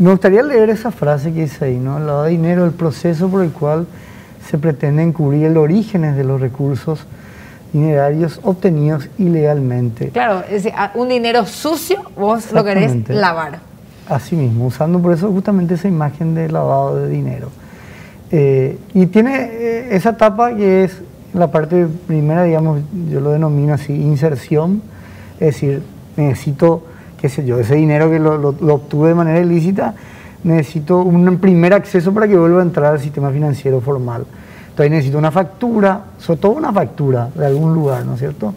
Me gustaría leer esa frase que dice ahí, ¿no? Lavado de dinero, el proceso por el cual se pretende encubrir el origen de los recursos dinerarios obtenidos ilegalmente. Claro, es un dinero sucio vos lo querés lavar. Así mismo, usando por eso justamente esa imagen de lavado de dinero. Eh, y tiene eh, esa etapa que es la parte primera, digamos, yo lo denomino así, inserción, es decir, necesito, qué sé yo, ese dinero que lo, lo obtuve de manera ilícita, necesito un primer acceso para que vuelva a entrar al sistema financiero formal. Entonces necesito una factura, sobre todo una factura de algún lugar, ¿no es cierto?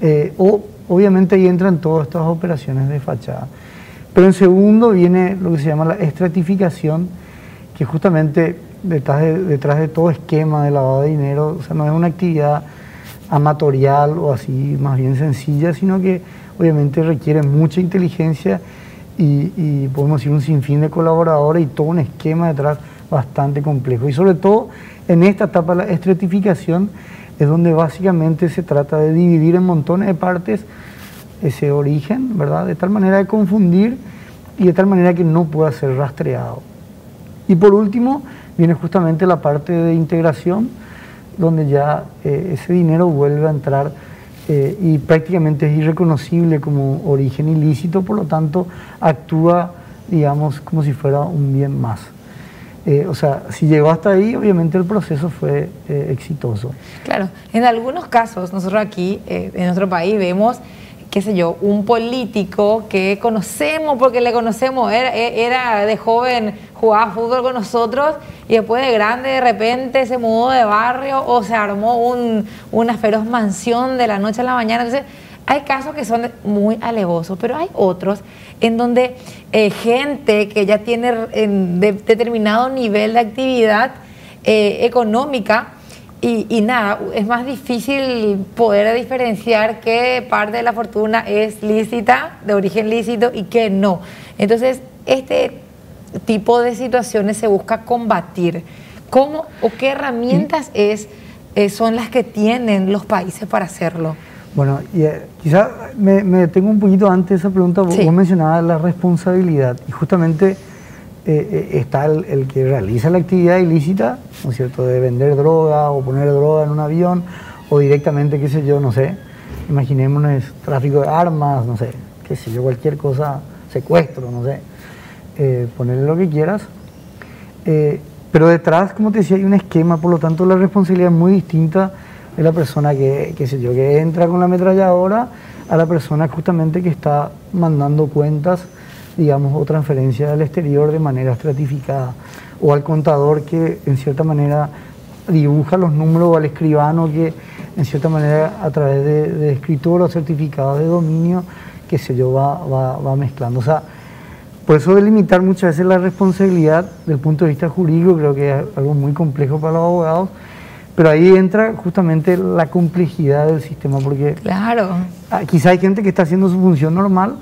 Eh, o obviamente ahí entran todas estas operaciones de fachada. Pero en segundo viene lo que se llama la estratificación, que justamente detrás de, detrás de todo esquema de lavado de dinero, o sea, no es una actividad amatorial o así más bien sencilla, sino que obviamente requiere mucha inteligencia y, podemos decir un sinfín de colaboradores y todo un esquema detrás bastante complejo. Y sobre todo en esta etapa la estratificación es donde básicamente se trata de dividir en montones de partes ese origen, ¿verdad? De tal manera de confundir y de tal manera que no pueda ser rastreado. Y por último, viene justamente la parte de integración, donde ya eh, ese dinero vuelve a entrar eh, y prácticamente es irreconocible como origen ilícito, por lo tanto actúa, digamos, como si fuera un bien más. Eh, o sea, si llegó hasta ahí, obviamente el proceso fue eh, exitoso. Claro, en algunos casos, nosotros aquí en nuestro país vemos, qué sé yo, un político que conocemos porque le conocemos, era, de joven, jugaba fútbol con nosotros y después de grande de repente se mudó de barrio o se armó un, una feroz mansión de la noche a la mañana. Entonces, hay casos que son muy alevosos, pero hay otros en donde eh, gente que ya tiene determinado nivel de actividad eh, económica y, nada, es más difícil poder diferenciar qué parte de la fortuna es lícita, de origen lícito y qué no. Entonces, este tipo de situaciones se busca combatir. ¿Cómo o qué herramientas es, eh, son las que tienen los países para hacerlo? Bueno, eh, quizá me, detengo un poquito antes de esa pregunta. Vos, mencionabas la responsabilidad y justamente eh, eh, está el, que realiza la actividad ilícita, ¿no es cierto?, de vender droga o poner droga en un avión o directamente, qué sé yo, no sé, imaginémonos tráfico de armas, no sé, qué sé yo, cualquier cosa, secuestro, no sé, ponerle lo que quieras. pero detrás, como te decía, hay un esquema, por lo tanto la responsabilidad es muy distinta es la persona que, qué sé yo, que entra con la ametralladora a la persona justamente que está mandando cuentas, digamos, o transferencias al exterior de manera estratificada, o al contador que en cierta manera dibuja los números, o al escribano que en cierta manera a través de, de escritura o certificados de dominio, qué sé yo, va, va, va mezclando. O sea, por eso delimitar muchas veces la responsabilidad desde el punto de vista jurídico creo que es algo muy complejo para los abogados, pero ahí entra justamente la complejidad del sistema, porque claro. Ah, quizá hay gente que está haciendo su función normal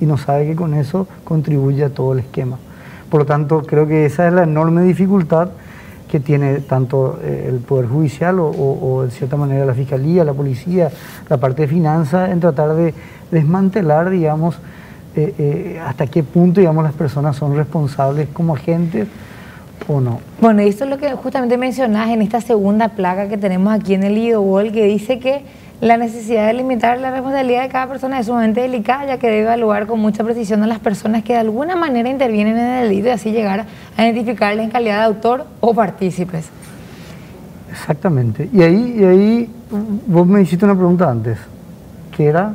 y no sabe que con eso contribuye a todo el esquema. Por lo tanto, creo que esa es la enorme dificultad que tiene tanto eh, el Poder Judicial o, o, de cierta manera la Fiscalía, la Policía, la parte de finanzas, en tratar de desmantelar, digamos, eh, eh, hasta qué punto, digamos, las personas son responsables como agentes o no. Bueno, esto es lo que justamente mencionás en esta segunda placa que tenemos aquí en el IDOWOL, que dice que la necesidad de limitar la responsabilidad de cada persona es sumamente delicada, ya que debe evaluar con mucha precisión a las personas que de alguna manera intervienen en el delito y así llegar a identificarles en calidad de autor o partícipes. Exactamente. Y ahí, y ahí vos me hiciste una pregunta antes. ¿Qué era?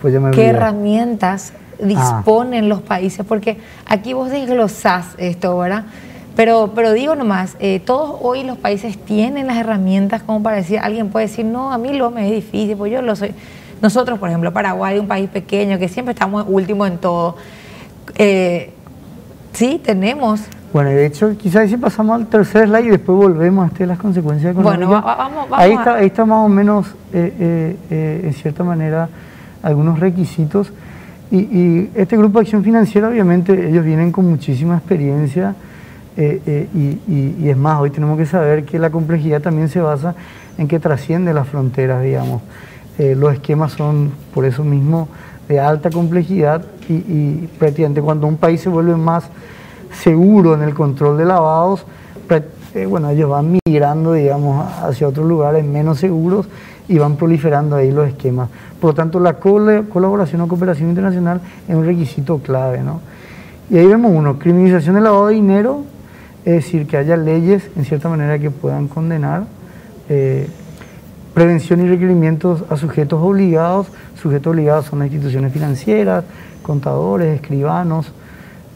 Pues ya me ¿Qué herramientas disponen los países? Porque aquí vos desglosás esto, ¿verdad? Pero, pero digo nomás, eh, todos hoy los países tienen las herramientas como para decir, alguien puede decir, no, a mí lo me es difícil, pues yo lo soy. Nosotros, por ejemplo, Paraguay, un país pequeño que siempre estamos últimos en todo, eh, sí, tenemos. Bueno, de hecho, quizás si pasamos al tercer slide y después volvemos a este, las consecuencias económicas. Bueno, vamos, vamos ahí, está, ahí está más o menos, eh, en cierta manera, algunos requisitos. Y, y este grupo de acción financiera, obviamente, ellos vienen con muchísima experiencia eh, eh, y, es más, hoy tenemos que saber que la complejidad también se basa en que trasciende las fronteras, digamos. Eh, los esquemas son, por eso mismo, de alta complejidad y, prácticamente cuando un país se vuelve más seguro en el control de lavados, bueno, ellos van migrando, digamos, hacia otros lugares menos seguros y van proliferando ahí los esquemas. Por lo tanto, la colaboración o cooperación internacional es un requisito clave, ¿no? Y ahí vemos uno, criminalización del lavado de dinero, es decir, que haya leyes en cierta manera que puedan condenar, eh, prevención y requerimientos a sujetos obligados, sujetos obligados son las instituciones financieras, contadores, escribanos,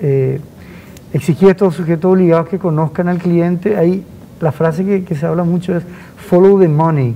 eh, exigir a estos sujetos obligados que conozcan al cliente, ahí la frase que, que se habla mucho es follow the money,